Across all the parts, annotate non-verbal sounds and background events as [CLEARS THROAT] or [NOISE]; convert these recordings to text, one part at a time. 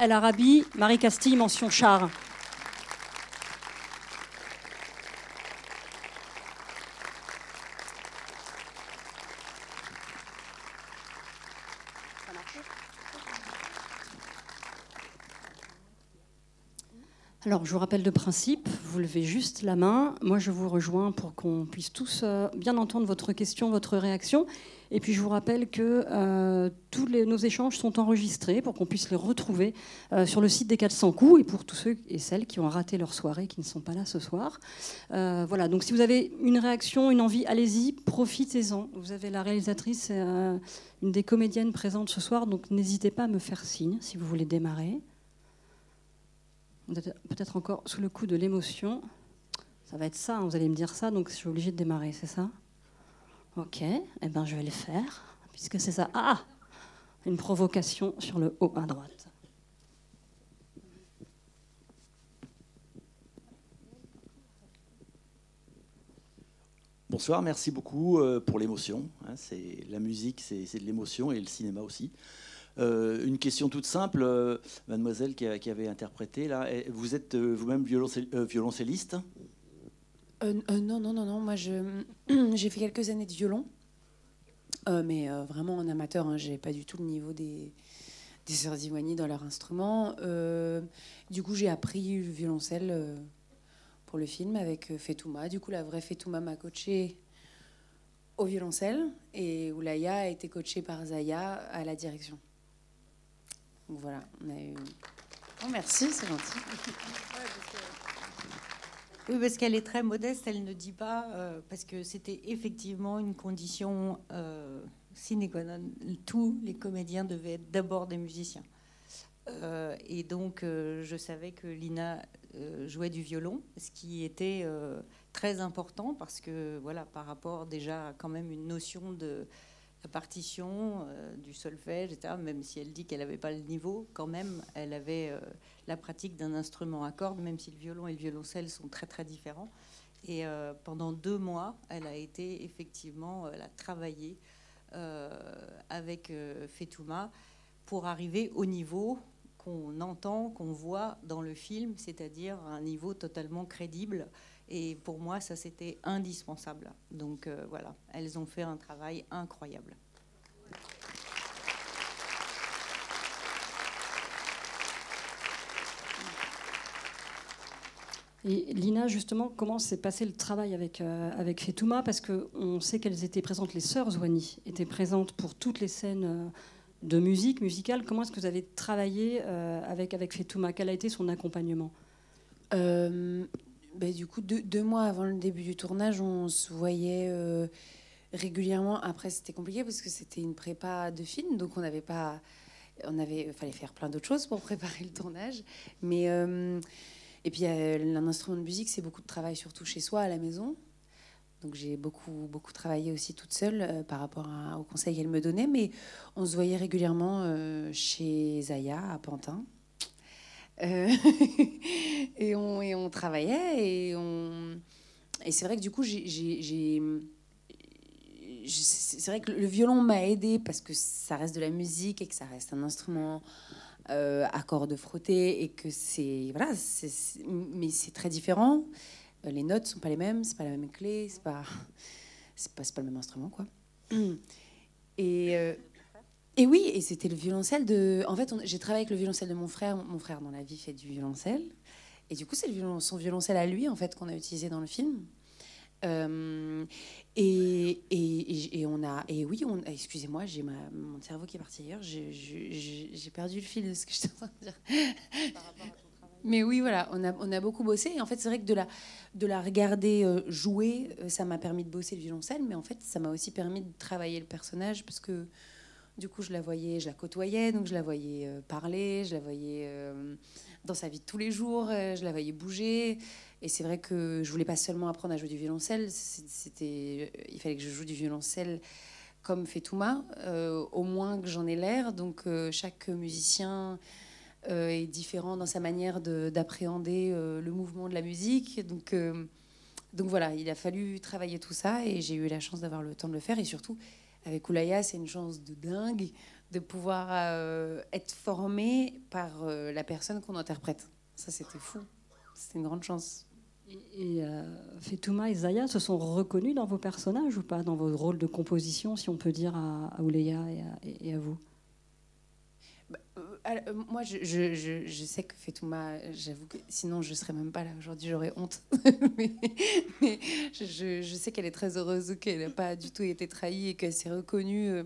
El Arabi, Marie Castille, mention char. Alors, je vous rappelle de principe, vous levez juste la main. Moi, je vous rejoins pour qu'on puisse tous euh, bien entendre votre question, votre réaction. Et puis, je vous rappelle que euh, tous nos échanges sont enregistrés pour qu'on puisse les retrouver euh, sur le site des 400 coups et pour tous ceux et celles qui ont raté leur soirée, qui ne sont pas là ce soir. voilà, donc si vous avez une réaction, une envie, allez-y, profitez-en. Vous avez la réalisatrice, une des comédiennes présentes ce soir, donc n'hésitez pas à me faire signe si vous voulez démarrer peut-être encore sous le coup de l'émotion. Ça va être ça, hein, vous allez me dire ça, donc je suis obligée de démarrer, c'est ça? Ok, eh ben je vais le faire, puisque c'est ça. Ah Une provocation sur le haut à droite. Bonsoir, merci beaucoup euh, pour l'émotion. Hein, la musique, c'est de l'émotion et le cinéma aussi. Euh, une question toute simple, euh, mademoiselle qui, avait interprété là. Vous êtes euh, vous-même violoncelliste? Non, non, non, non. Moi, [CLEARS THROAT] j'ai fait quelques années de violon, mais vraiment en amateur. Hein, j'ai pas du tout le niveau des des sœurs Iwani dans leur instrument. du coup, j'ai appris le violoncelle pour le film avec Fetouma. Du coup, la vraie Fetouma m'a coachée au violoncelle et Oulaya a été coachée par Zaya à la direction voilà, on a eu. Oh, merci, c'est gentil. Oui, parce qu'elle est très modeste, elle ne dit pas, euh, parce que c'était effectivement une condition euh, sine qua non. Tous les comédiens devaient être d'abord des musiciens. Euh, et donc, je savais que Lina jouait du violon, ce qui était très important parce que, voilà, par rapport déjà à quand même une notion de partition, euh, du solfège, etc. Même si elle dit qu'elle n'avait pas le niveau, quand même, elle avait euh, la pratique d'un instrument à cordes, même si le violon et le violoncelle sont très très différents. Et euh, pendant deux mois, elle a été effectivement, elle a travaillé avec Fetouma pour arriver au niveau qu'on entend, qu'on voit dans le film, c'est-à-dire un niveau totalement crédible et pour moi, ça, c'était indispensable. Donc euh, voilà, elles ont fait un travail incroyable. Et Lina, justement, comment s'est passé le travail avec, euh, avec Fetouma? Parce qu'on sait qu'elles étaient présentes, les sœurs Zouani étaient présentes pour toutes les scènes euh, de musique, musicale. Comment est-ce que vous avez travaillé avec, avec Fetouma? Quel a été son accompagnement? Bah, du coup, deux, mois avant le début du tournage, on se voyait euh, régulièrement. Après, c'était compliqué parce que c'était une prépa de film, donc on n'avait pas, on avait, fallait faire plein d'autres choses pour préparer le tournage. Mais euh, et puis euh, un instrument de musique, c'est beaucoup de travail, surtout chez soi à la maison. Donc j'ai beaucoup beaucoup travaillé aussi toute seule par rapport aux conseils qu'elle me donnait. Mais on se voyait régulièrement chez Zaya à Pantin. Euh, [LAUGHS] et, on, et, on, travaillait et, on... et c'est vrai que du coup, j'ai, c'est vrai que le violon m'a aidé parce que ça reste de la musique et que ça reste un instrument euh, à cordes frottées et que c'est voilà, mais c'est très différent. Euh, les notes sont pas les mêmes, c'est pas la même clé, c'est pas c'est pas, pas le même instrument quoi. Et euh, et oui, et c'était le violoncelle de. En fait, j'ai travaillé avec le violoncelle de mon frère. Mon frère, dans la vie, fait du violoncelle. Et du coup, c'est son violoncelle à lui, en fait, qu'on a utilisé dans le film. Euh, et, et, et, on a. Et oui, on, excusez-moi, j'ai mon cerveau qui est parti ailleurs. J'ai perdu le fil de ce que je en train de dire. [LAUGHS] Mais oui, voilà, on a, on a beaucoup bossé. Et en fait, c'est vrai que de la, de la regarder euh, jouer, euh, ça m'a permis de bosser le violoncelle. Mais en fait, ça m'a aussi permis de travailler le personnage parce que du coup, je la voyais, je la côtoyais, donc je la voyais euh, parler, je la voyais euh, dans sa vie de tous les jours, euh, je la voyais bouger. Et c'est vrai que je voulais pas seulement apprendre à jouer du violoncelle, c'était, il fallait que je joue du violoncelle comme fait Touma, au moins que j'en ai l'air. Donc chaque musicien est différent dans sa manière d'appréhender le mouvement de la musique. Donc, donc voilà, il a fallu travailler tout ça et j'ai eu la chance d'avoir le temps de le faire et surtout avec Oulaya, c'est une chance de dingue de pouvoir euh, être formé par euh, la personne qu'on interprète. Ça, c'était fou. C'était une grande chance. Et, et euh, Fetouma et Zaya se sont reconnus dans vos personnages ou pas, dans vos rôles de composition, si on peut dire, à, à Ouleya et à, et- et à vous? Bah, euh, moi, je, sais que Fetouma, j'avoue que sinon je serais même pas là aujourd'hui, j'aurais honte. [LAUGHS] mais je, sais qu'elle est très heureuse, qu'elle n'a pas du tout été trahie et qu'elle s'est reconnue euh,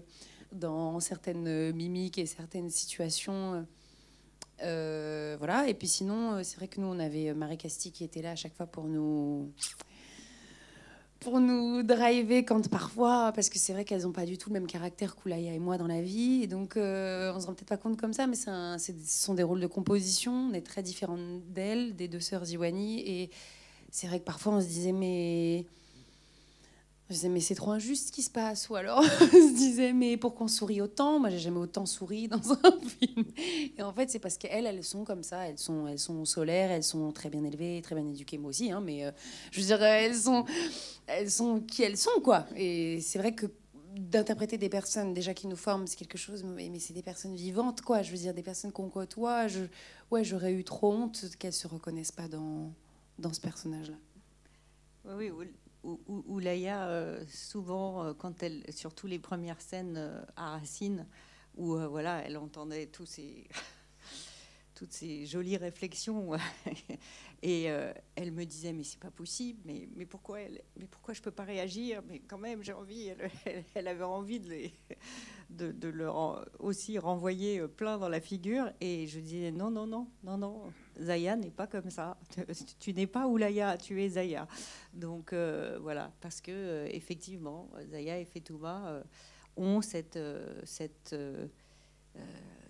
dans certaines euh, mimiques et certaines situations. voilà. Et puis sinon, c'est vrai que nous, on avait Marie Casti qui était là à chaque fois pour nous pour nous driver quand parfois, parce que c'est vrai qu'elles n'ont pas du tout le même caractère qu'Oulaya et moi dans la vie, et donc euh, on se rend peut-être pas compte comme ça, mais un- ce sont des rôles de composition, on est très différentes d'elles, des deux sœurs Ziwani, et c'est vrai que parfois on se disait mais... Je disais, mais c'est trop injuste ce qui se passe. Ou alors, [LAUGHS] on se disait, mais pourquoi on sourit autant Moi, j'ai jamais autant souri dans [LAUGHS] un film. Et en fait, c'est parce qu'elles, elles sont comme ça. Elles sont, elles sont solaires, elles sont très bien élevées, très bien éduquées, moi aussi. hein, mais euh, je veux dire, elles sont, elles sont qui elles sont, quoi. Et c'est vrai que d'interpréter des personnes déjà qui nous forment, c'est quelque chose, mais, mais c'est des personnes vivantes, quoi. Je veux dire, des personnes qu'on côtoie. Je, ouais, j'aurais eu trop honte qu'elles se reconnaissent pas dans, dans ce personnage-là. Oui, oui, Ou- Ou- Oulaya, euh, souvent, euh, quand elle, surtout les premières scènes euh, à Racine, où euh, voilà, elle entendait tous ces, [LAUGHS] toutes ces jolies réflexions, [LAUGHS] et euh, elle me disait mais c'est pas possible, mais, mais pourquoi elle, mais pourquoi je peux pas réagir? Mais quand même, j'ai envie. Elle, avait envie de, les, de, de leur aussi renvoyer euh, plein dans la figure, et je disais non, non, non, non, non, Zaya n'est pas comme ça. [LAUGHS] Tu, n'es pas Oulaya, tu es Zaya. Donc euh, voilà, parce que effectivement, Zaya et Fetouma ont cette, cette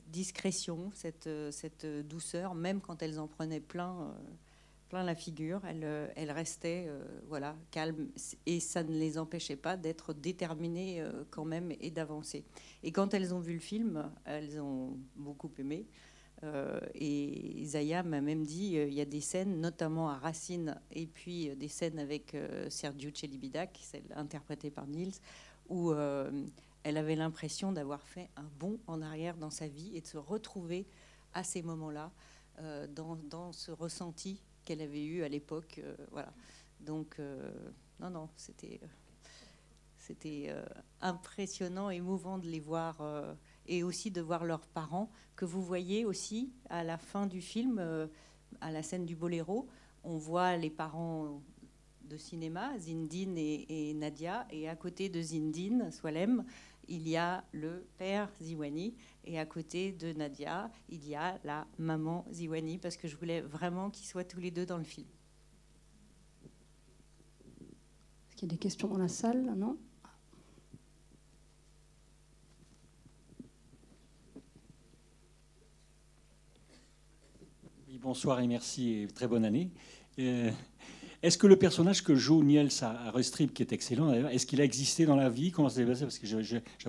discrétion, cette, euh, cette douceur, même quand elles en prenaient plein, euh, plein la figure, elles, euh, elles restaient euh, voilà, calmes et ça ne les empêchait pas d'être déterminées euh, quand même et d'avancer. Et quand elles ont vu le film, elles ont beaucoup aimé. Euh, et Zaya m'a même dit, euh, il y a des scènes, notamment à Racine, et puis euh, des scènes avec euh, Sergio Celibidac, celle interprétée par Niels, où euh, elle avait l'impression d'avoir fait un bond en arrière dans sa vie et de se retrouver à ces moments-là, euh, dans, ce ressenti qu'elle avait eu à l'époque. euh, voilà. Donc, euh, non, non, c'était c'était impressionnant, émouvant de les voir et aussi de voir leurs parents que vous voyez aussi à la fin du film, à la scène du boléro. On voit les parents de cinéma, Zindine et, et Nadia, et à côté de Zindine, Swalem, il y a le père Ziwani, et à côté de Nadia, il y a la maman Ziwani, parce que je voulais vraiment qu'ils soient tous les deux dans le film. Est-ce qu'il y a des questions dans la salle? Non? Oui, bonsoir et merci et très bonne année. Euh, est-ce que le personnage que joue Niels à Restrip, qui est excellent est-ce qu'il a existé dans la vie? Comment ça s'est passé? Parce que j'avoue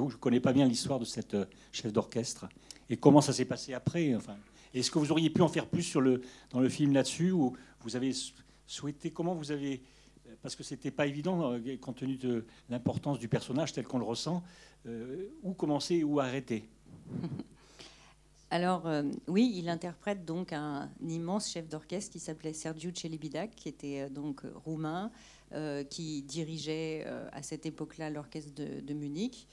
que je ne connais pas bien l'histoire de cette euh, chef d'orchestre. Et comment ça s'est passé après enfin, Est-ce que vous auriez pu en faire plus dans le film là-dessus Ou vous avez sou- souhaité, comment vous avez... Parce que c'était pas évident, euh, compte tenu de l'importance du personnage tel qu'on le ressent, euh, où commencer, où arrêter? [LAUGHS] Alors, euh, oui, il interprète donc un, immense chef d'orchestre qui s'appelait Sergiu Celibidac, qui était euh, donc roumain, euh, qui dirigeait à cette époque-là l'orchestre de, Munich.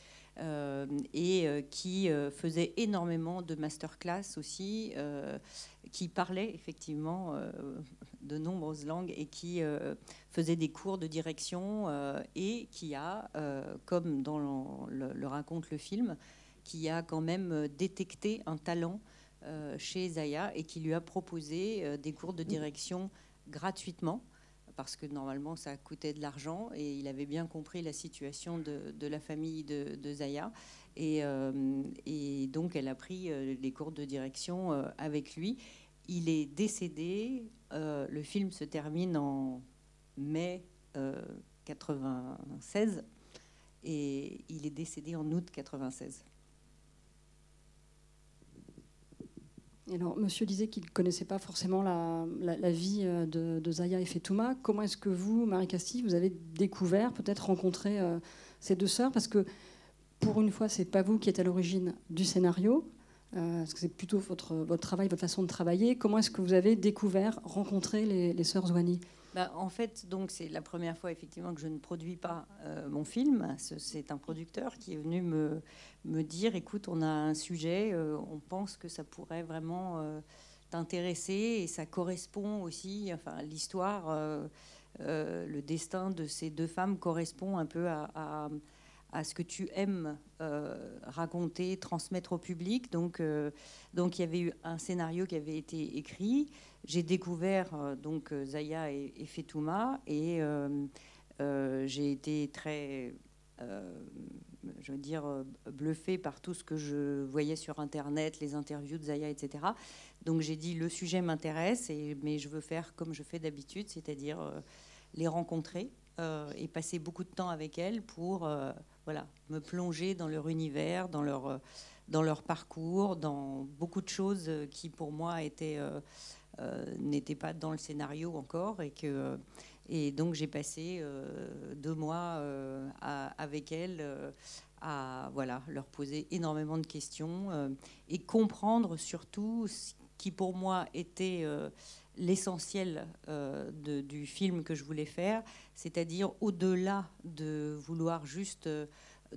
et qui faisait énormément de masterclass aussi, qui parlait effectivement de nombreuses langues et qui faisait des cours de direction et qui a, comme dans le raconte le film, qui a quand même euh, détecté un talent euh, chez Zaya et qui lui a proposé euh, des cours de direction gratuitement parce que normalement ça coûtait de l'argent et il avait bien compris la situation de, de la famille de, de Zaya et, euh, et donc elle a pris les cours de direction avec lui. Il est décédé, euh, le film se termine en mai euh, 96 et il est décédé en août 96. Alors, monsieur disait qu'il ne connaissait pas forcément la, vie euh, de, Zaya et Fetouma. Comment est-ce que vous, Marie Castille, vous avez découvert, peut-être rencontré euh, ces deux sœurs? Parce que pour une fois, c'est pas vous qui êtes à l'origine du scénario, euh, parce que c'est plutôt votre, votre travail, votre façon de travailler. Comment est-ce que vous avez découvert, rencontré les, les sœurs Zouani? Bah, en fait, donc c'est la première fois effectivement que je ne produis pas euh, mon film. C'est un producteur qui est venu me, me dire écoute, on a un sujet, euh, on pense que ça pourrait vraiment euh, t'intéresser et ça correspond aussi, enfin l'histoire, le destin de ces deux femmes correspond un peu à, à, ce que tu aimes raconter, transmettre au public. Donc, donc il y avait eu un scénario qui avait été écrit j'ai découvert euh, donc euh, Zaya et, Fetouma et euh, j'ai été très, je veux dire, bluffée par tout ce que je voyais sur Internet, les interviews de Zaya, etc. Donc j'ai dit le sujet m'intéresse, mais je veux faire comme je fais d'habitude, c'est-à-dire les rencontrer et passer beaucoup de temps avec elles pour voilà, me plonger dans leur univers, dans leur, dans leur parcours, dans beaucoup de choses qui pour moi étaient euh, n'était pas dans le scénario encore et que et donc j'ai passé euh, deux mois euh, avec elle à voilà leur poser énormément de questions et comprendre surtout qui pour moi était l'essentiel du film que je voulais faire, c'est-à-dire au-delà de vouloir juste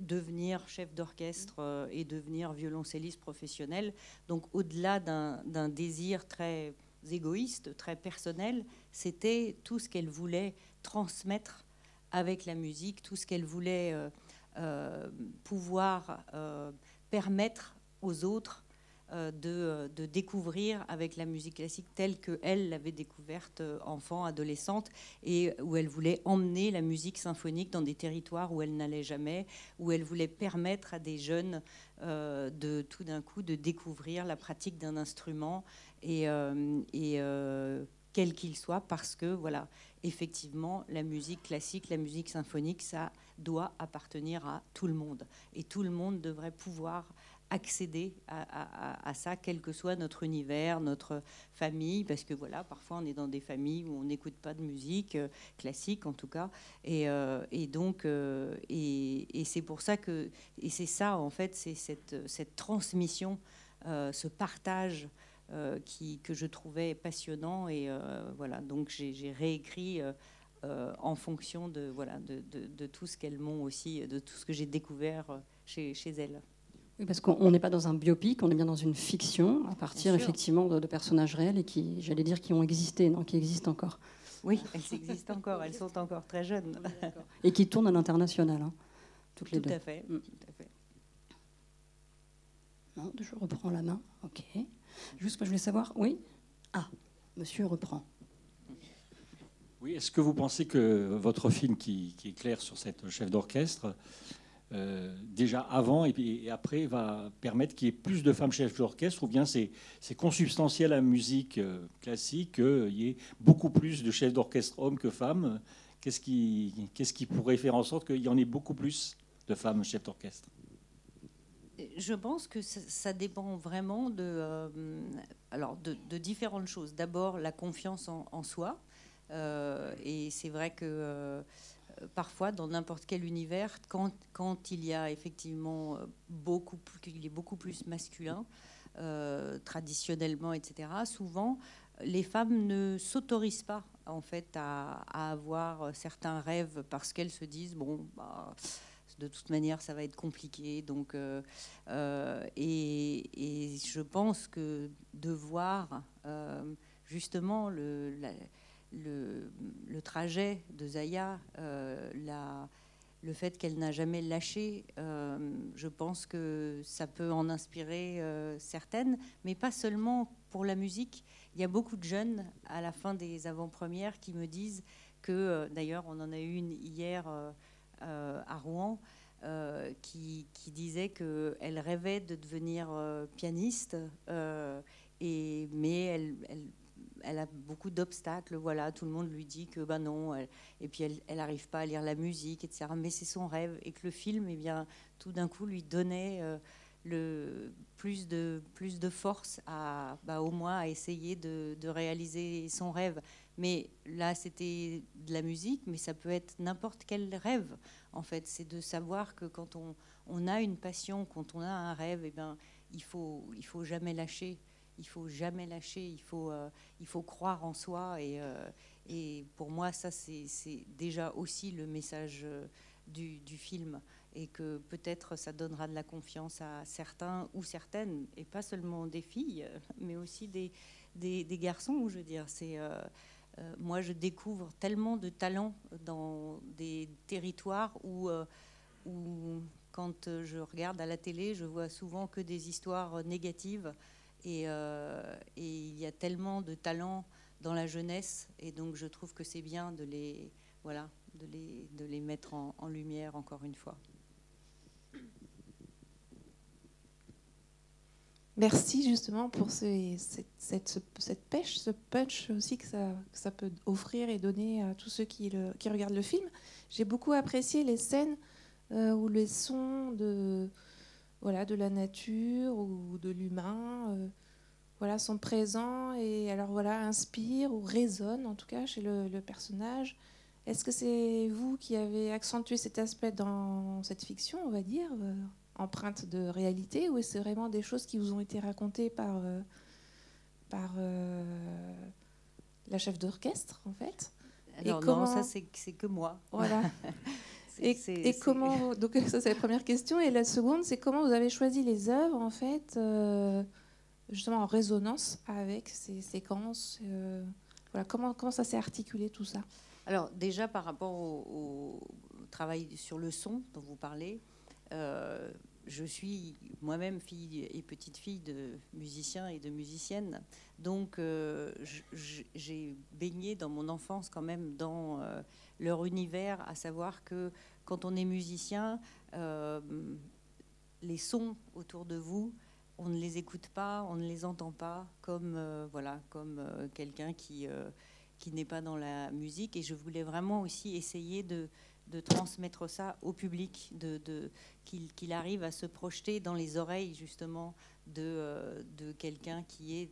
devenir chef d'orchestre et devenir violoncelliste professionnel, donc au-delà d'un désir très égoïste, très personnel, c'était tout ce qu'elle voulait transmettre avec la musique, tout ce qu'elle voulait euh, euh, pouvoir euh, permettre aux autres de, de, découvrir avec la musique classique telle qu'elle l'avait découverte enfant, adolescente, et où elle voulait emmener la musique symphonique dans des territoires où elle n'allait jamais, où elle voulait permettre à des jeunes de tout d'un coup de découvrir la pratique d'un instrument et, euh, euh, quel qu'il soit, parce que voilà, effectivement, la musique classique, la musique symphonique, ça doit appartenir à tout le monde, et tout le monde devrait pouvoir accéder à, ça, quel que soit notre univers, notre famille, parce que voilà, parfois on est dans des familles où on n'écoute pas de musique euh, classique en tout cas, et, donc et, c'est pour ça que et c'est ça en fait, c'est cette, transmission, ce partage euh, qui, que je trouvais passionnant. Et euh, voilà, donc j'ai réécrit euh, en fonction de, voilà, de, tout ce qu'elles m'ont aussi, de tout ce que j'ai découvert chez elles. Oui, parce qu'on n'est pas dans un biopic, on est bien dans une fiction, à partir effectivement de, personnages réels et qui, j'allais dire, qui ont existé, non, qui existent encore. Oui, elles existent encore, elles sont encore très jeunes. et qui tournent à l'international, hein, toutes les tout deux. À fait, mm. tout à fait. Non, je reprends la main, ok. Juste, moi, je voulais savoir, oui? Ah, monsieur reprend. Oui, est-ce que vous pensez que votre film qui, est clair sur cette chef d'orchestre, euh, déjà avant et, après, va permettre qu'il y ait plus de femmes chefs d'orchestre, ou bien c'est consubstantiel à la musique euh, classique qu'il y ait beaucoup plus de chefs d'orchestre hommes que femmes Qu'est-ce qui, pourrait faire en sorte qu'il y en ait beaucoup plus de femmes chefs d'orchestre? Je pense que ça, dépend vraiment de, euh, alors de, différentes choses. D'abord, la confiance en, soi. Euh, et c'est vrai que euh, parfois, dans n'importe quel univers, quand, il y a effectivement beaucoup, il est beaucoup plus masculin, traditionnellement, etc., souvent, les femmes ne s'autorisent pas en fait à, avoir certains rêves parce qu'elles se disent bon bah, de toute manière, ça va être compliqué. Donc, euh, euh, et, je pense que de voir euh, justement le, le, trajet de Zaya, la, le fait qu'elle n'a jamais lâché, je pense que ça peut en inspirer certaines, mais pas seulement pour la musique. Il y a beaucoup de jeunes à la fin des avant-premières qui me disent que, d'ailleurs, on en a eu une hier euh, à Rouen, euh, qui, disait qu'elle rêvait de devenir euh, pianiste, mais elle, a beaucoup d'obstacles. Voilà, tout le monde lui dit que ben non, et puis elle n'arrive pas à lire la musique, etc. Mais c'est son rêve, et que le film, eh bien, tout d'un coup, lui donnait le plus de plus de force à bah, au moins à essayer de, de, réaliser son rêve mais là, c'était de la musique, mais ça peut être n'importe quel rêve, en fait. C'est de savoir que quand on, on a une passion, quand on a un rêve, eh ben, il faut, il faut jamais lâcher. Il faut jamais lâcher. Il faut, euh, il faut croire en soi. Et, euh, pour moi, ça, c'est déjà aussi le message euh, du, film. Et que peut-être ça donnera de la confiance à certains ou certaines, et pas seulement des filles, [LAUGHS] mais aussi des, garçons. Je veux dire, moi, je découvre tellement de talents dans des territoires où, où quand je regarde à la télé, je vois souvent que des histoires négatives. Et, euh, il y a tellement de talents dans la jeunesse. Et donc, je trouve que c'est bien de les, voilà, de les, de les mettre en, lumière encore une fois. Merci justement pour cette, cette, pêche, ce punch aussi que ça, ça, peut offrir et donner à tous ceux qui, le, qui regardent le film. J'ai beaucoup apprécié les scènes euh, où les sons de, voilà, de la nature ou de l'humain euh, voilà, sont présents et alors voilà, inspirent ou résonnent en tout cas chez le, personnage. Est-ce que c'est vous qui avez accentué cet aspect dans cette fiction, on va dire, euh, empreinte de réalité, ou est-ce vraiment des choses qui vous ont été racontées par, par la chef d'orchestre en fait? Alors, non, ça c'est que moi. Voilà. [LAUGHS] Et, comment donc ça c'est la première question. Et la seconde c'est comment vous avez choisi les œuvres en fait euh, justement en résonance avec ces séquences euh, voilà comment comment ça s'est articulé tout ça? Alors déjà par rapport au, travail sur le son dont vous parlez euh, je suis moi-même fille et petite fille de musiciens et de musiciennes donc j'ai baigné dans mon enfance quand même dans leur univers, à savoir que quand on est musicien, euh, les sons autour de vous, on ne les écoute pas, on ne les entend pas comme euh, voilà, comme euh, quelqu'un qui qui n'est pas dans la musique. Et je voulais vraiment aussi essayer de, de transmettre ça au public, de, qu'il arrive à se projeter dans les oreilles justement de, de quelqu'un qui est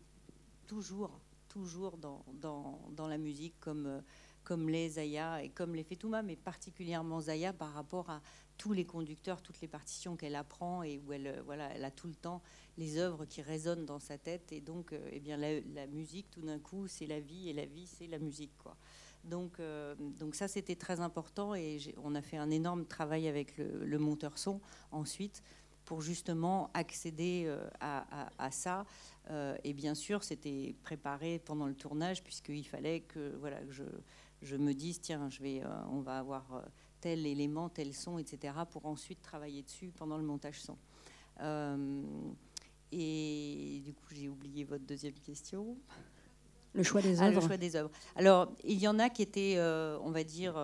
toujours, toujours dans, dans, la musique comme comme les Zaya et comme les Fetouma, mais particulièrement Zaya par rapport à tous les conducteurs, toutes les partitions qu'elle apprend et où elle, euh, voilà, elle a tout le temps les œuvres qui résonnent dans sa tête. Et donc, euh, eh bien, la, musique, tout d'un coup, c'est la vie et la vie, c'est la musique. Quoi. Donc, euh, donc ça, c'était très important et on a fait un énorme travail avec le, monteur son ensuite pour justement accéder à, à, ça. et bien sûr, c'était préparé pendant le tournage puisqu'il fallait que, voilà, je je me dis, tiens, je vais, euh, on va avoir euh, tel élément, tel son, etc., pour ensuite travailler dessus pendant le montage son. Euh, et du coup, j'ai oublié votre deuxième question. Le choix des ah, le choix des œuvres. Alors, il y en a qui étaient, on va dire,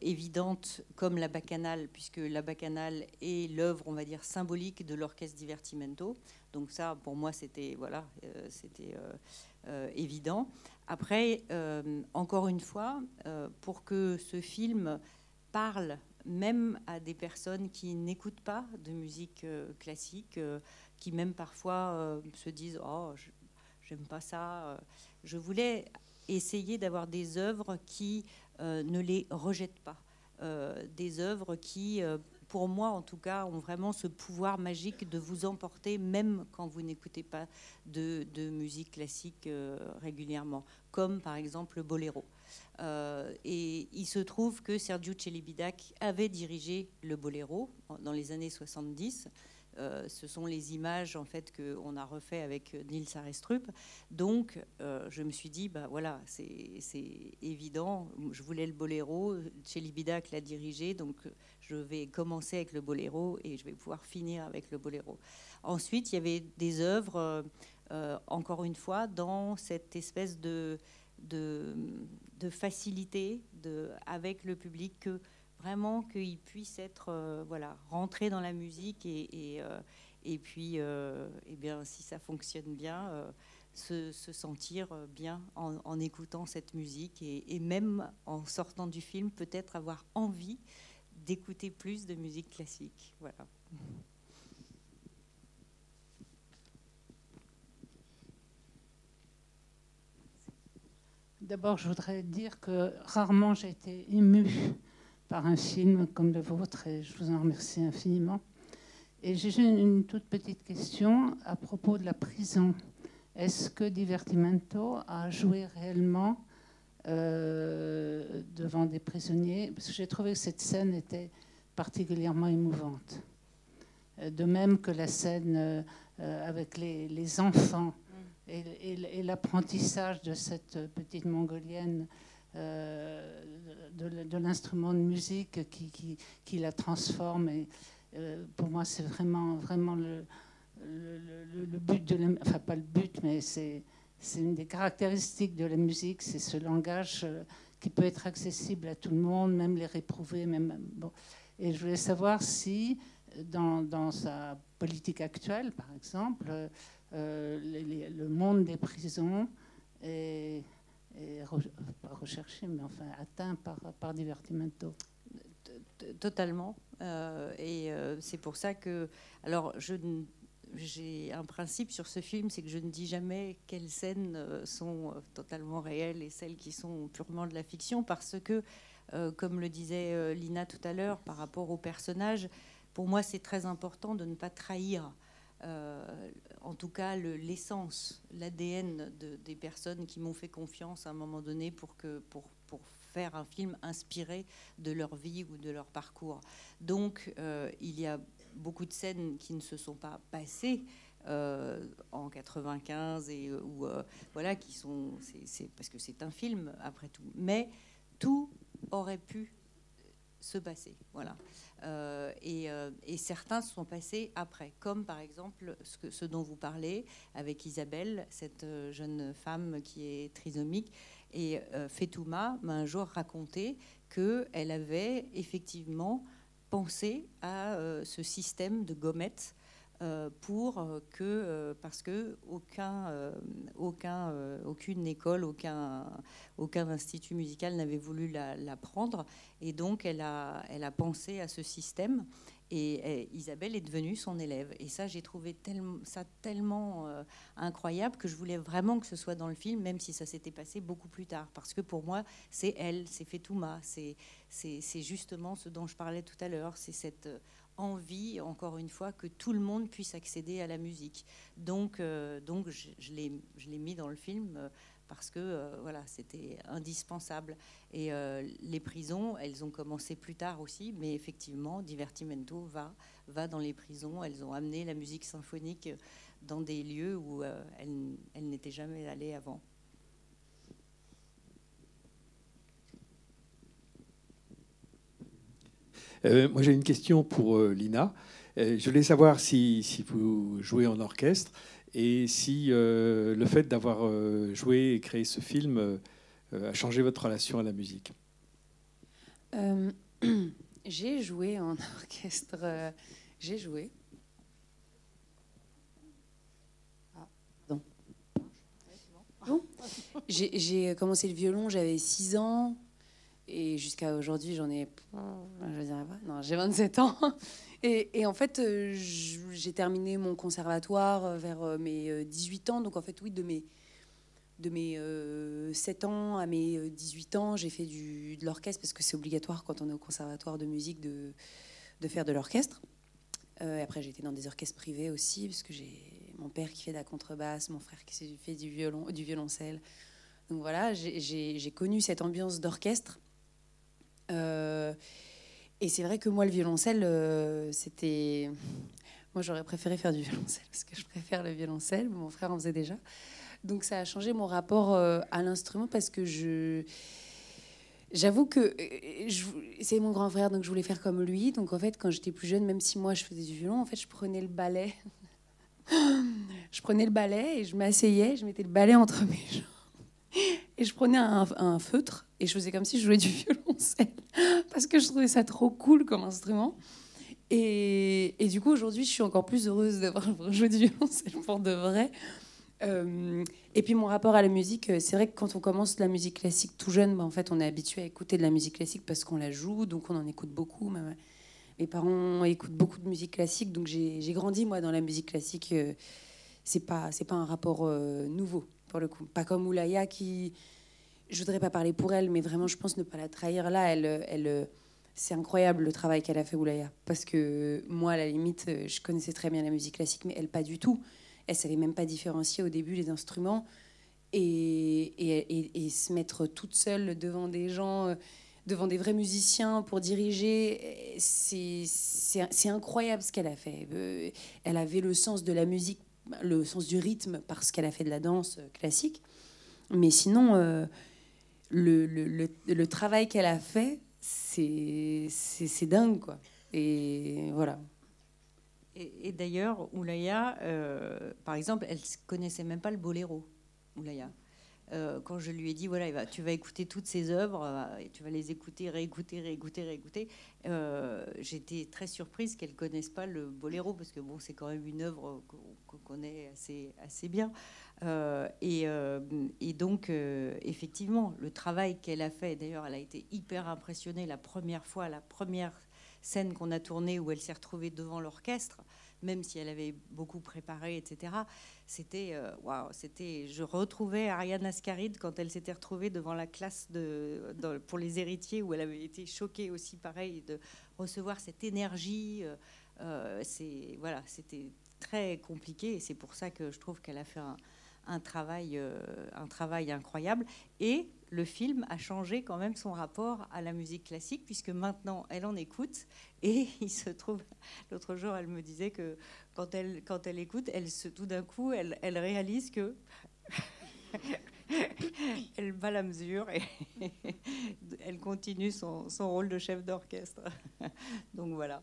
évidentes, comme la bacchanale, puisque la bacchanale est l'œuvre, on va dire, symbolique de l'orchestre Divertimento. Donc ça, pour moi, c'était voilà, c'était évident. Après, euh, encore une fois, euh, pour que ce film parle même à des personnes qui n'écoutent pas de musique euh, classique, qui même parfois se disent Oh, j'aime pas ça. Je voulais essayer d'avoir des œuvres qui ne les rejettent pas, des œuvres qui pour moi en tout cas, ont vraiment ce pouvoir magique de vous emporter même quand vous n'écoutez pas de, musique classique euh, régulièrement, comme par exemple le boléro. Euh, et il se trouve que Sergio Celibidac avait dirigé le boléro dans les années 70. Euh, ce sont les images en fait qu'on a refait avec Nils Arestrup. Donc, je me suis dit, bah voilà, c'est évident. Je voulais le boléro. Celibidac l'a dirigé, donc je vais commencer avec le boléro et je vais pouvoir finir avec le boléro. Ensuite, il y avait des œuvres, euh, euh, encore une fois, dans cette espèce de, facilité avec le public, que vraiment qu'il puisse être, euh, voilà, rentrer dans la musique et, et, puis, eh bien, si ça fonctionne bien, se, sentir bien en, écoutant cette musique et, et, même en sortant du film, peut-être avoir envie d'écouter plus de musique classique. Voilà. D'abord, je voudrais dire que rarement j'ai été émue par un film comme le vôtre et je vous en remercie infiniment. Et j'ai une toute petite question à propos de la prison. Est-ce que Divertimento a joué réellement euh, devant des prisonniers? Parce que j'ai trouvé que cette scène était particulièrement émouvante. Euh, de même que la scène euh, avec les, enfants et, l'apprentissage de cette petite mongolienne de, l'instrument de musique qui, qui, la transforme. Et, pour moi, c'est vraiment, vraiment le, le, but de enfin pas le but, mais c'est une des caractéristiques de la musique, c'est ce langage euh, qui peut être accessible à tout le monde, même les réprouvés. Même, bon. Et je voulais savoir si, dans, dans sa politique actuelle, par exemple, euh, le monde des prisons est, pas recherché, mais enfin atteint par, par Divertimento. Totalement. Euh, et c'est pour ça que. Alors, je j'ai un principe sur ce film, c'est que je ne dis jamais quelles scènes euh, sont euh, totalement réelles et celles qui sont purement de la fiction, parce que, euh, comme le disait Lina tout à l'heure, par rapport au personnage, pour moi c'est très important de ne pas trahir, en tout cas l'essence, l'ADN des personnes qui m'ont fait confiance à un moment donné pour, faire un film inspiré de leur vie ou de leur parcours. Donc il y a beaucoup de scènes qui ne se sont pas passées euh, en 95 et euh, euh, voilà qui sont parce que c'est un film après tout mais tout aurait pu se passer voilà. Et, et, certains se sont passés après comme par exemple ce, dont vous parlez avec Isabelle cette jeune femme qui est trisomique et Fetouma m'a un jour raconté que elle avait effectivement penser à euh, ce système de gommettes euh, pour euh, que, parce que aucun, aucun, aucune école, aucun, aucun institut musical n'avait voulu la, prendre. Et donc, elle a, elle a pensé à ce système. Et, Isabelle est devenue son élève. Et ça, j'ai trouvé tellement, ça tellement euh, incroyable que je voulais vraiment que ce soit dans le film, même si ça s'était passé beaucoup plus tard. Parce que pour moi, c'est elle, c'est Fetouma, c'est, justement ce dont je parlais tout à l'heure. C'est cette euh, envie, encore une fois, que tout le monde puisse accéder à la musique. Donc, euh, donc je, je, l'ai, mis dans le film parce que euh, voilà, c'était indispensable. Et euh, les prisons, elles ont commencé plus tard aussi, mais effectivement, Divertimento va, va dans les prisons. Elles ont amené la musique symphonique dans des lieux où euh, elles, elles n'étaient jamais allées avant. Moi, j'ai une question pour Lina. je voulais savoir si, si, vous jouez en orchestre et si euh, le fait d'avoir euh, joué et créé ce film euh, a changé votre relation à la musique. [CLEARS THROAT] j'ai joué en [LAUGHS] orchestre. j'ai joué. Ah, J'ai commencé le violon, j'avais 6 ans. Et jusqu'à aujourd'hui, j'en ai. Je dirais pas. Non, j'ai 27 ans. [LAUGHS] Et, en fait, euh, j'ai terminé mon conservatoire euh, vers euh, mes 18 ans. Donc en fait, oui, de mes, de mes 7 ans à mes 18 ans, j'ai fait du, de l'orchestre parce que c'est obligatoire quand on est au conservatoire de musique de, de faire de l'orchestre. après, j'ai été dans des orchestres privés aussi parce que j'ai mon père qui fait de la contrebasse, mon frère qui fait du, violon, du violoncelle. Donc voilà, j'ai connu cette ambiance d'orchestre. Et c'est vrai que moi, le violoncelle, euh, c'était. Moi, j'aurais préféré faire du [LAUGHS] violoncelle parce que je préfère le violoncelle. Mon frère en faisait déjà. Donc, ça a changé mon rapport euh, à l'instrument parce que je. J'avoue que euh, c'est mon grand frère, donc je voulais faire comme lui. Donc, en fait, quand j'étais plus jeune, même si moi je faisais du violon, en fait, je prenais le balai. [LAUGHS] je prenais le balai et je m'asseyais, je mettais le balai entre mes jambes. Et je prenais un, un feutre et je faisais comme si je jouais du violoncelle [LAUGHS] parce que je trouvais ça trop cool comme instrument. Et, du coup, aujourd'hui, je suis encore plus heureuse d'avoir [LAUGHS] joué du violoncelle pour de vrai. Euh, et puis mon rapport à la musique, euh, c'est vrai que quand on commence la musique classique tout jeune, bah, en fait, on est habitué à écouter de la musique classique parce qu'on la joue, donc on en écoute beaucoup. Mes parents écoutent beaucoup de musique classique, donc j'ai grandi moi dans la musique classique. Euh, c'est pas c'est pas un rapport nouveau pour le coup, pas comme Oulaya qui je voudrais pas parler pour elle, mais vraiment, je pense ne pas la trahir là. Elle, c'est incroyable le travail qu'elle a fait Oulaya. Parce que moi, à la limite, euh, je connaissais très bien la musique classique, mais elle pas du tout. Elle savait même pas différencier au début les instruments. Et, se mettre toute seule devant des gens, euh, devant des vrais musiciens pour diriger, c'est incroyable ce qu'elle a fait. Euh, elle avait le sens de la musique, le sens du rythme, parce qu'elle a fait de la danse classique. Mais sinon, le, le, le, travail qu'elle a fait, c'est dingue, quoi. Et voilà. Et, d'ailleurs, Oulaya, euh, par exemple, elle ne connaissait même pas le boléro, Oulaya. Euh, quand je lui ai dit, voilà, tu vas écouter toutes ses œuvres, euh, tu vas les écouter, réécouter, réécouter, réécouter, j'étais très surprise qu'elle ne connaisse pas le boléro, parce que bon, c'est quand même une œuvre qu'on connaît assez, assez bien. Euh, euh, et, donc, euh, effectivement, le travail qu'elle a fait, d'ailleurs, elle a été hyper impressionnée la première fois, la première scène qu'on a tournée où elle s'est retrouvée devant l'orchestre, même si elle avait beaucoup préparé, etc. C'était, waouh, c'était. Je retrouvais Ariane Ascaride quand elle s'était retrouvée devant la classe de, pour les héritiers, où elle avait été choquée aussi, pareil, de recevoir cette énergie. c'est voilà, c'était très compliqué, et c'est pour ça que je trouve qu'elle a fait un un travail, euh, un travail incroyable. Et le film a changé quand même son rapport à la musique classique, puisque maintenant elle en écoute. Et [LAUGHS] il se trouve, l'autre jour, elle me disait que quand elle, quand elle écoute, elle se, tout d'un coup, elle, elle réalise que. [LAUGHS] elle bat la mesure et [LAUGHS] elle continue son, son rôle de chef d'orchestre. Donc voilà.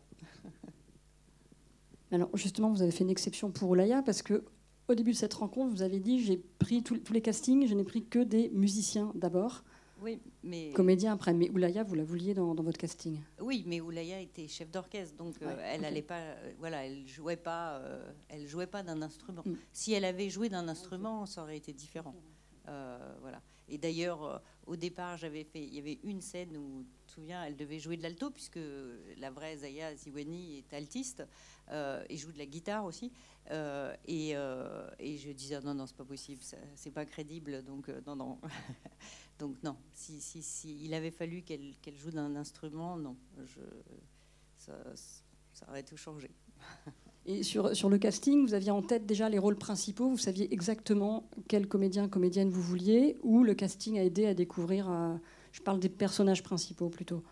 Alors justement, vous avez fait une exception pour Olaya parce que au début de cette rencontre, vous avez dit j'ai pris tous les castings, je n'ai pris que des musiciens d'abord. Oui, mais comédien après. Mais Oulaya, vous la vouliez dans, votre casting? Oui, mais Oulaya était chef d'orchestre, donc euh, elle n'allait pas, euh, voilà, elle jouait pas, euh, elle jouait pas d'un instrument. Mm. Si elle avait joué d'un instrument, ça aurait été différent. Voilà. Et d'ailleurs, au départ, j'avais fait, il y avait une scène où, tu te souviens, elle devait jouer de l'alto puisque la vraie Zaya Ziwani est altiste et joue de la guitare aussi. Euh, euh, et, je disais non, non, c'est pas possible, c'est pas crédible. Donc, euh, non, non. [LAUGHS] donc, non. Si, si, il avait fallu qu'elle joue d'un instrument, non. Je, ça, aurait tout changé. [LAUGHS] Et sur, sur le casting, vous aviez en tête déjà les rôles principaux Vous saviez exactement quel comédien, comédienne vous vouliez Ou le casting a aidé à découvrir Je parle des personnages principaux plutôt.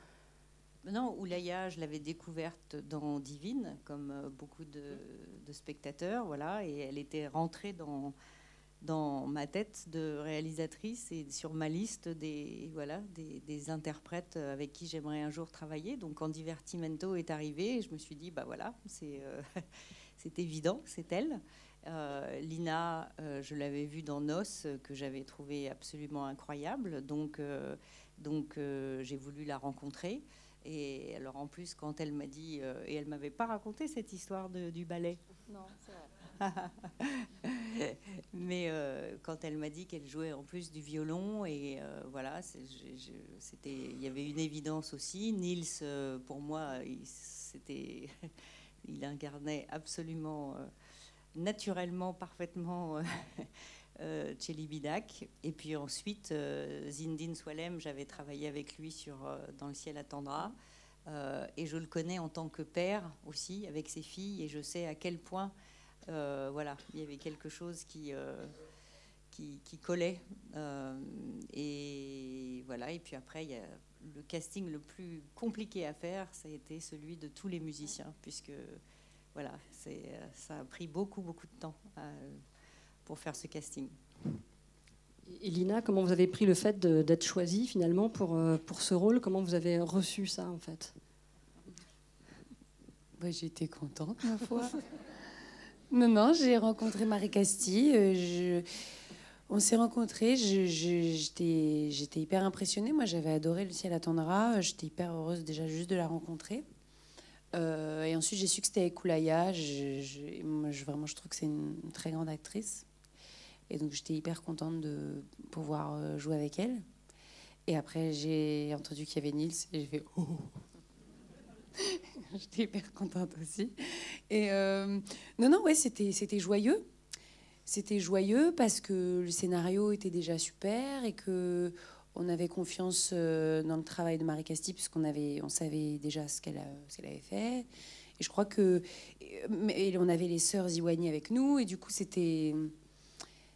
Non, Oulaya, je l'avais découverte dans Divine, comme euh, beaucoup de, spectateurs, voilà, et elle était rentrée dans, dans ma tête de réalisatrice et sur ma liste des, voilà, des, interprètes avec qui j'aimerais un jour travailler. Donc quand Divertimento est arrivé, je me suis dit, bah voilà, c'est euh, [LAUGHS] évident, c'est elle. Euh, Lina, je l'avais vue dans Nos, que j'avais trouvé absolument incroyable, donc, donc j'ai voulu la rencontrer. Et alors en plus, quand elle m'a dit, euh, et elle m'avait pas raconté cette histoire du ballet. Non, c'est vrai. [LAUGHS] Mais euh, quand elle m'a dit qu'elle jouait en plus du violon, et euh, voilà, il y avait une évidence aussi. Nils, pour moi, c'était, [LAUGHS] il incarnait absolument, naturellement, parfaitement euh, [LAUGHS] Bidak. Et puis ensuite, euh, Zindine Swalem, j'avais travaillé avec lui sur euh, Dans le ciel attendra. Euh, et je le connais en tant que père aussi, avec ses filles. Et je sais à quel point voilà, il y avait quelque chose qui, qui, qui, collait. et voilà. Et puis après, il y a le casting le plus compliqué à faire, ça a été celui de tous les musiciens, puisque voilà, ça a pris beaucoup, beaucoup de temps pour faire ce casting. Et Lina, comment vous avez pris le fait d'être choisie finalement pour, euh, pour ce rôle? Comment vous avez reçu ça en fait? Bah, J'étais contente, ma foi. [LAUGHS] non, non, j'ai rencontré Marie Castille. Euh. On s'est rencontrés. J'étais hyper impressionnée. Moi, j'avais adoré Le ciel attendra. J'étais hyper heureuse déjà juste de la rencontrer. Euh, et ensuite, j'ai su que c'était avec Koulaya. Je, vraiment, je trouve que c'est une très grande actrice. Et donc j'étais hyper contente de pouvoir euh, jouer avec elle. Et après, j'ai entendu qu'il y avait Nils et j'ai fait oh [LAUGHS] J'étais hyper contente aussi. Et euh, non, non, ouais, c'était, joyeux. C'était joyeux parce que le scénario était déjà super et que on avait confiance euh, dans le travail de Marie Casti, puisqu'on avait, on savait déjà ce qu'elle, ce qu'elle avait fait. Et je crois que. Et on avait les sœurs Iwani avec nous, et du coup, c'était.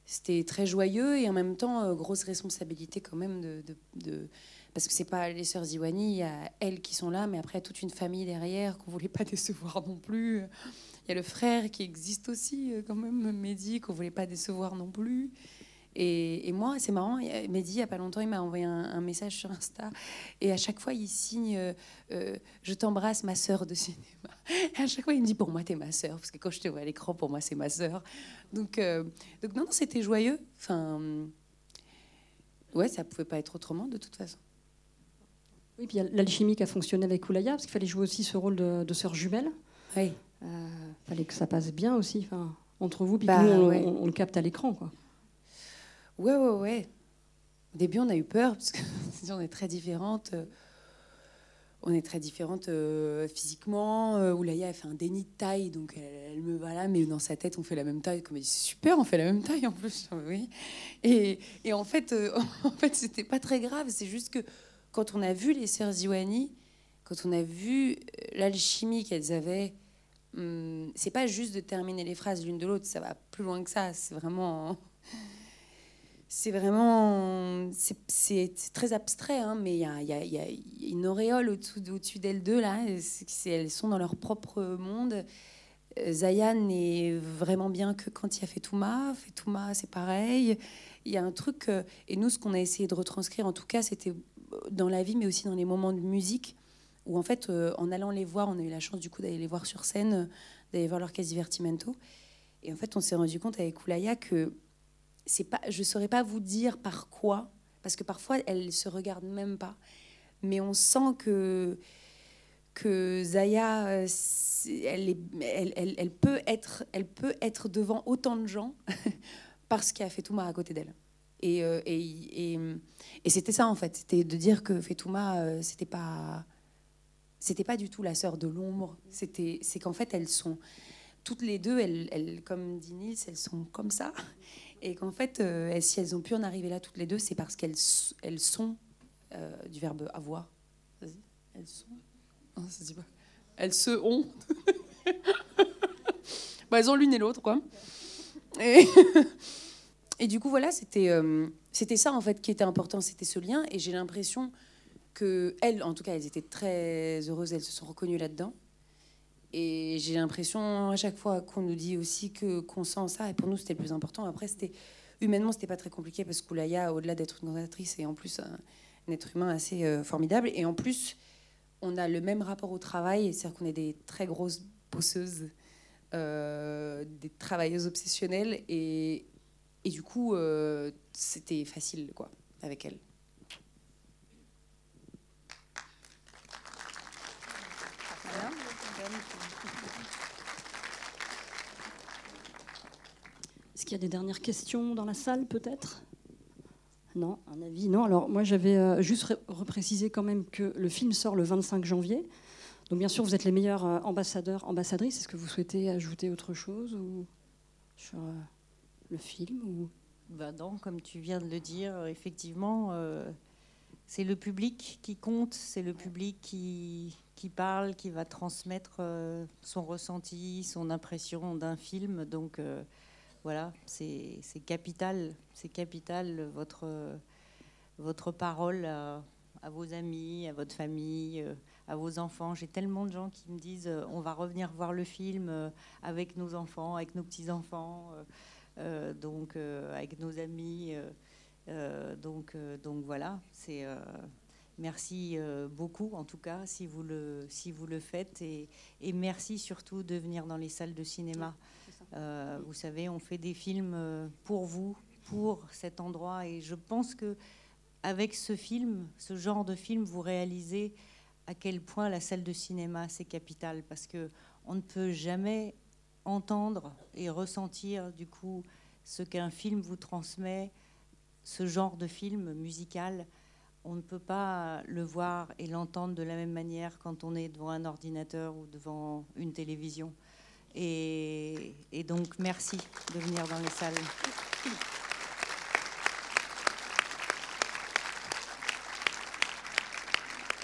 C'était très joyeux et en même temps, euh, grosse responsabilité quand même de, parce que c'est pas les sœurs Iwani, il y a elles qui sont là, mais après toute une famille derrière qu'on voulait pas [LAUGHS] décevoir non plus. Il y a le frère qui existe aussi euh, quand même, Mehdi, qu'on voulait pas décevoir non plus. Et, moi, c'est marrant, Mehdi, il n'y a pas longtemps, il m'a envoyé un, message sur Insta. Et à chaque fois, il signe euh, euh, Je t'embrasse, ma sœur de cinéma. Et [LAUGHS] à chaque fois, il me dit Pour moi, t'es ma sœur. Parce que quand je te vois à l'écran, pour moi, c'est ma sœur. Donc, donc non, non c'était joyeux. Enfin, ouais, ça pouvait pas être autrement, de toute façon. Oui, puis l'alchimie qui a fonctionné avec Oulaya, parce qu'il fallait jouer aussi ce rôle de, de sœur jumelle. Oui. Il fallait que ça passe bien aussi, enfin, entre vous, puis bah, nous, on, on, le capte à l'écran, quoi. Ouais, ouais, ouais. Au début, on a eu peur parce que [LAUGHS] on est très différentes. Euh, on est très différentes euh, physiquement. Euh, Oulaya a fait un déni de taille, donc elle, me va là, mais dans sa tête, on fait la même taille. Comme elle dit, super, on fait la même taille en plus. [LAUGHS] Oui. Et, et en fait, [LAUGHS] en fait, c'était pas très grave. C'est juste que quand on a vu les sœurs Ziwani, quand on a vu l'alchimie qu'elles avaient, hum, c'est pas juste de terminer les phrases l'une de l'autre. Ça va plus loin que ça. C'est vraiment [LAUGHS] c'est vraiment c'est très abstrait hein, mais il y a, une auréole au-dessus d'elles deux là elles sont dans leur propre monde euh, Zaya n'est vraiment bien que quand il y a Fetouma Fetouma c'est pareil il y a un truc euh, et nous ce qu'on a essayé de retranscrire en tout cas c'était dans la vie mais aussi dans les moments de musique où en fait euh, en allant les voir on a eu la chance du coup d'aller les voir sur scène d'aller voir leur divertimento et en fait on s'est rendu compte avec Oulaya que c'est pas, je saurais pas vous dire par quoi, parce que parfois elles se regardent même pas, mais on sent que que Zaya, euh, elle, est, elle, elle, peut être, elle peut être devant autant de gens [LAUGHS] parce qu'il y a Fetouma à côté d'elle. Et, euh, et, et, et c'était ça en fait, c'était de dire que Fetouma, euh, c'était pas, c'était pas du tout la sœur de l'ombre. C'était, c'est qu'en fait elles sont toutes les deux, elles, elles, comme dit elles sont comme ça. Et qu'en fait, euh, si elles ont pu en arriver là toutes les deux, c'est parce qu'elles elles sont du verbe avoir. Elles sont. Ah, elles se ont. [LAUGHS] bah, elles ont l'une et l'autre, quoi. [LAUGHS] et, du coup, voilà, c'était euh, c'était ça en fait qui était important, c'était ce lien. Et j'ai l'impression que elles, en tout cas, elles étaient très heureuses, elles se sont reconnues là-dedans. Et j'ai l'impression à chaque fois qu'on nous dit aussi que qu'on sent ça, et pour nous c'était le plus important. Après, c'était humainement, c'était pas très compliqué parce qu'Oulaya, au-delà d'être une cantatrice, est en plus un, être humain assez euh, formidable. Et en plus, on a le même rapport au travail, c'est-à-dire qu'on est des très grosses bosseuses, euh, des travailleuses obsessionnelles, et, et du coup, euh, c'était facile quoi avec elle. Est-ce qu'il y a des dernières questions dans la salle, peut-être? Non, un avis Non. Alors, moi, j'avais euh, juste reprécisé quand même que le film sort le 25 janvier. Donc, bien sûr, vous êtes les meilleurs euh, ambassadeurs, ambassadrices. Est-ce que vous souhaitez ajouter autre chose sur le film ou... Bah non, comme tu viens de le dire, effectivement, c'est le public qui compte, c'est le public qui, parle, qui va transmettre son ressenti, son impression d'un film. Donc, voilà, c'est capital, c'est capital votre, parole à, vos amis, à votre famille, euh, à vos enfants. J'ai tellement de gens qui me disent euh, on va revenir voir le film euh, avec nos enfants, avec nos petits-enfants, donc avec nos amis. donc, donc voilà, c'est merci beaucoup en tout cas si vous le, si vous le faites et, et merci surtout de venir dans les salles de cinéma. Euh, vous savez, on fait des films euh, pour vous, pour cet endroit. Et je pense que avec ce film, ce genre de film, vous réalisez à quel point la salle de cinéma c'est capital, parce que on ne peut jamais entendre et ressentir du coup ce qu'un film vous transmet, ce genre de film musical. On ne peut pas le voir et l'entendre de la même manière quand on est devant un ordinateur ou devant une télévision. Et, donc, merci de venir dans les salles.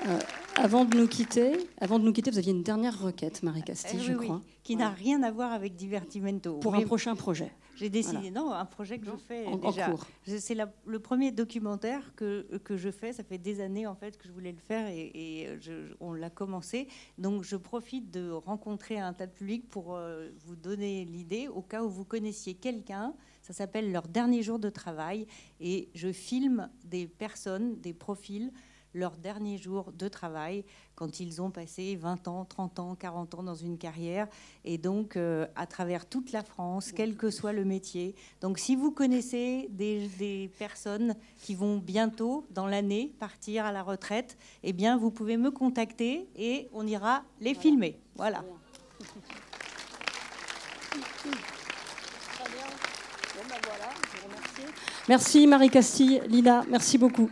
Euh, avant de nous quitter, avant de nous quitter, vous aviez une dernière requête, Marie Castille, Eh je oui, oui, crois, qui n'a rien à voir avec Divertimento. pour un prochain projet J'ai décidé, non, un projet que je fais en, en déjà. cours. Je- C'est le premier documentaire que, que je fais. Ça fait des années en fait que je voulais le faire et, et je- on l'a commencé. Donc je profite de rencontrer un tas de public pour euh, vous donner l'idée au cas où vous connaissiez quelqu'un. Ça s'appelle leur dernier jour de travail et je filme des personnes, des profils leur dernier jour de travail quand ils ont passé 20 ans, 30 ans, 40 ans dans une carrière et donc euh, à travers toute la France, quel que soit le métier. Donc si vous connaissez des, des personnes qui vont bientôt dans l'année partir à la retraite, eh bien vous pouvez me contacter et on ira les filmer. Voilà. Merci Marie Castille, Lina, merci beaucoup.